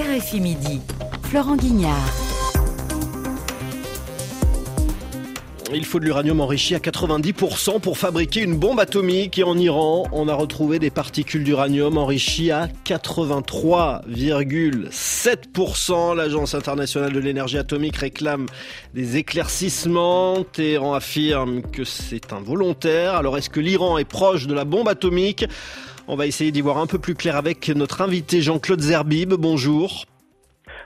RFI Florent Guignard. Il faut de l'uranium enrichi à 90% pour fabriquer une bombe atomique et en Iran, on a retrouvé des particules d'uranium enrichies à 83,7%. L'Agence internationale de l'énergie atomique réclame des éclaircissements. Téhéran affirme que c'est involontaire. Alors est-ce que l'Iran est proche de la bombe atomique? On va essayer d'y voir un peu plus clair avec notre invité Jean-Claude Zerbib. Bonjour.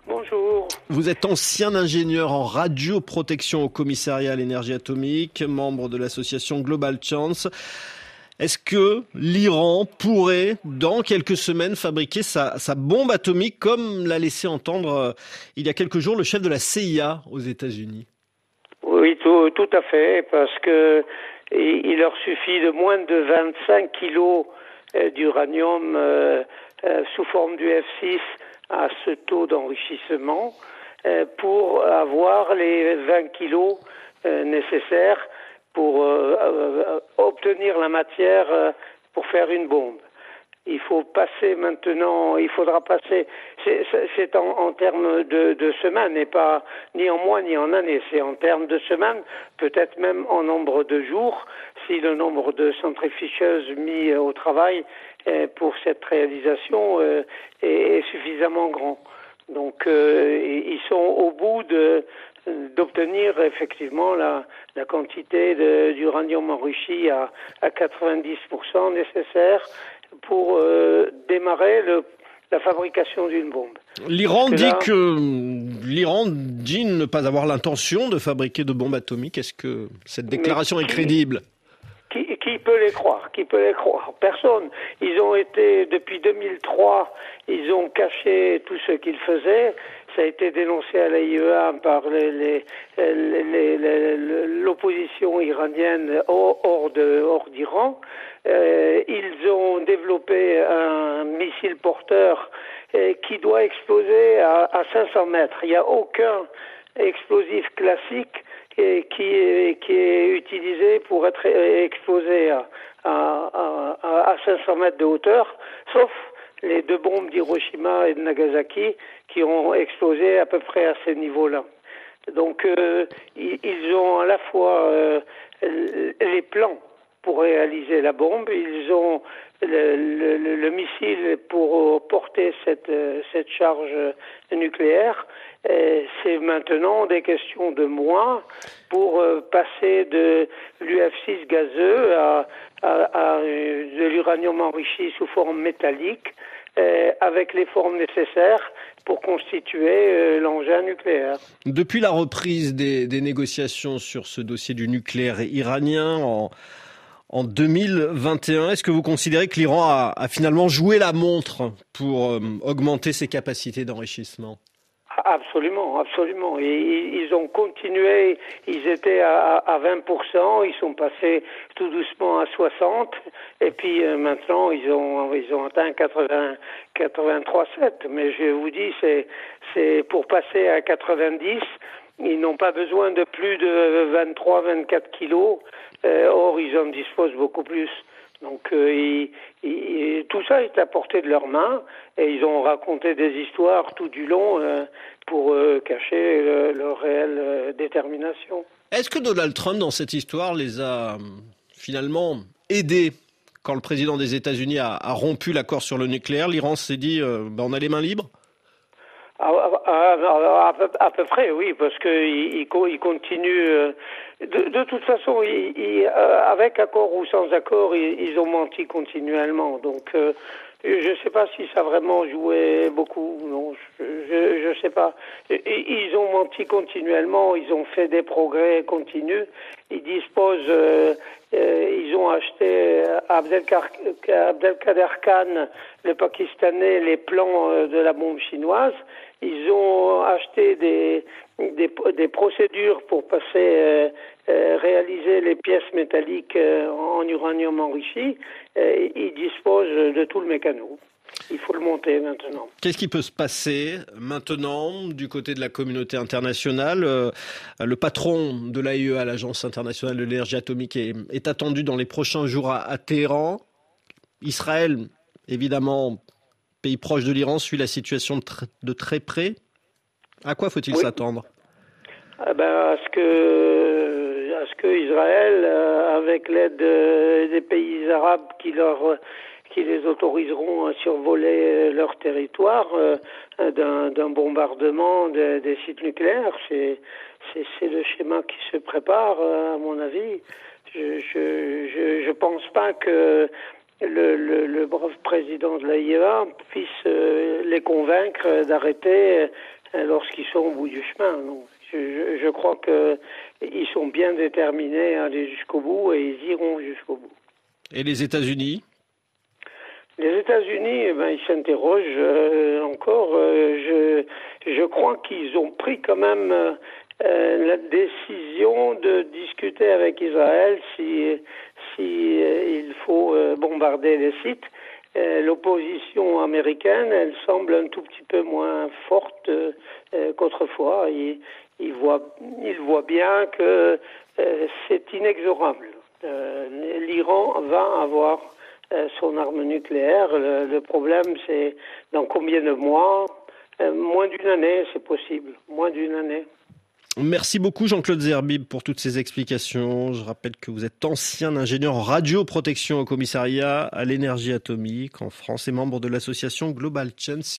Bonjour. Vous êtes ancien ingénieur en radioprotection au commissariat à l'énergie atomique, membre de l'association Global Chance. Est-ce que l'Iran pourrait, dans quelques semaines, fabriquer sa, bombe atomique comme l'a laissé entendre euh, il y a quelques jours le chef de la CIA aux États-Unis? Oui, tout, tout, à fait, parce que il leur suffit de moins de 25 kilos d'uranium euh, euh, sous forme du F6 à ce taux d'enrichissement pour avoir les 20 kilos nécessaires pour obtenir la matière pour faire une bombe. Il faut passer maintenant, il faudra passer, c'est en, en, termes de, de semaines et pas ni en mois ni en années, c'est en termes de semaines, peut-être même en nombre de jours, si le nombre de centrifugeuses mis au travail euh, pour cette réalisation euh, est, est, suffisamment grand. Donc euh, ils sont au bout de d'obtenir effectivement la, la quantité d'uranium enrichi à, à 90% nécessaire pour euh, démarrer le, la fabrication d'une bombe. L'Iran dit que l'Iran dit ne pas avoir l'intention de fabriquer de bombes atomiques. Est-ce que cette déclaration est crédible? Qui, qui, peut les croire? Qui peut les croire? Personne. Ils ont été depuis 2003, ils ont caché tout ce qu'ils faisaient. Ça a été dénoncé à l'AIEA par l'opposition iranienne hors d'Iran. Euh, ils ont développé un missile porteur euh, qui doit exploser à, à 500 mètres. Il n'y a aucun explosif classique est, qui est utilisé pour être explosé à, à, à, 500 mètres de hauteur, sauf les deux bombes d'Hiroshima et de Nagasaki qui ont explosé à peu près à ces niveaux-là. Donc euh, ils ont à la fois euh, les plans pour réaliser la bombe, ils ont le, le, le missile pour porter cette, cette charge nucléaire. C'est maintenant des questions de mois pour euh, passer de l'UF6 gazeux à, de l'uranium enrichi sous forme métallique euh, avec les formes nécessaires pour constituer euh, l'engin nucléaire. Depuis la reprise des, négociations sur ce dossier du nucléaire iranien en, en 2021, est-ce que vous considérez que l'Iran a, a, finalement joué la montre pour euh, augmenter ses capacités d'enrichissement? Absolument, absolument. Et, ils ont continué, ils étaient à, à 20%, ils sont passés tout doucement à 60%, et puis euh, maintenant ils ont ils ont atteint 80, 83,7. Mais je vous dis, c'est pour passer à 90, ils n'ont pas besoin de plus de 23, 24 kilos. Euh, or, ils en disposent beaucoup plus. Donc euh, tout ça est à portée de leurs mains et ils ont raconté des histoires tout du long euh, pour cacher le, leur réelle détermination. Est-ce que Donald Trump, dans cette histoire, les a finalement aidés quand le président des États-Unis a, a, rompu l'accord sur le nucléaire? L'Iran s'est dit ben, on a les mains libres? À, à, à, peu, à, peu, près, oui, parce qu'il il, il continue. De, de, toute façon, il, avec accord ou sans accord, ils, ont menti continuellement. Donc, je ne sais pas si ça a vraiment joué beaucoup. Non, je ne sais pas. Ils ont menti continuellement. Ils ont fait des progrès continus. Ils disposent. Euh, euh, ils ont acheté à Abdelkader Khan, le Pakistanais, les plans euh, de la bombe chinoise. Ils ont acheté des, des, des procédures pour passer, euh, euh, réaliser les pièces métalliques euh, en uranium enrichi. Euh, ils disposent de tout le mécano. Il faut le monter maintenant. Qu'est-ce qui peut se passer maintenant du côté de la communauté internationale euh, Le patron de l'AIEA, l'Agence internationale de l'énergie atomique, est, est, attendu dans les prochains jours à, à Téhéran. Israël, évidemment, pays proche de l'Iran, suit la situation de, très près. À quoi faut-il s'attendre? Ah ben, à ce que, à ce que Israël, euh, avec l'aide des pays arabes qui leur qui les autoriseront à survoler leur territoire euh, d'un bombardement des sites nucléaires. C'est le schéma qui se prépare, euh, à mon avis. Je je, je, pense pas que le, le, brave président de l'AIEA puisse les convaincre d'arrêter lorsqu'ils sont au bout du chemin. Non je, je crois qu'ils sont bien déterminés à aller jusqu'au bout et ils iront jusqu'au bout. Et les États-Unis? Les États-Unis, eh ben, ils s'interrogent euh, encore. Euh, je, je crois qu'ils ont pris quand même euh, la décision de discuter avec Israël si, si il faut bombarder les sites. L'opposition américaine, elle semble un tout petit peu moins forte qu'autrefois. Ils, il voit, il voit bien que euh, c'est inexorable. Euh, L'Iran va avoir euh, son arme nucléaire. Le, problème, c'est dans combien de mois? Moins d'une année, c'est possible. Moins d'une année. Merci beaucoup Jean-Claude Zerbib pour toutes ces explications. Je rappelle que vous êtes ancien ingénieur en radioprotection au commissariat à l'énergie atomique en France et membre de l'association Global Chance.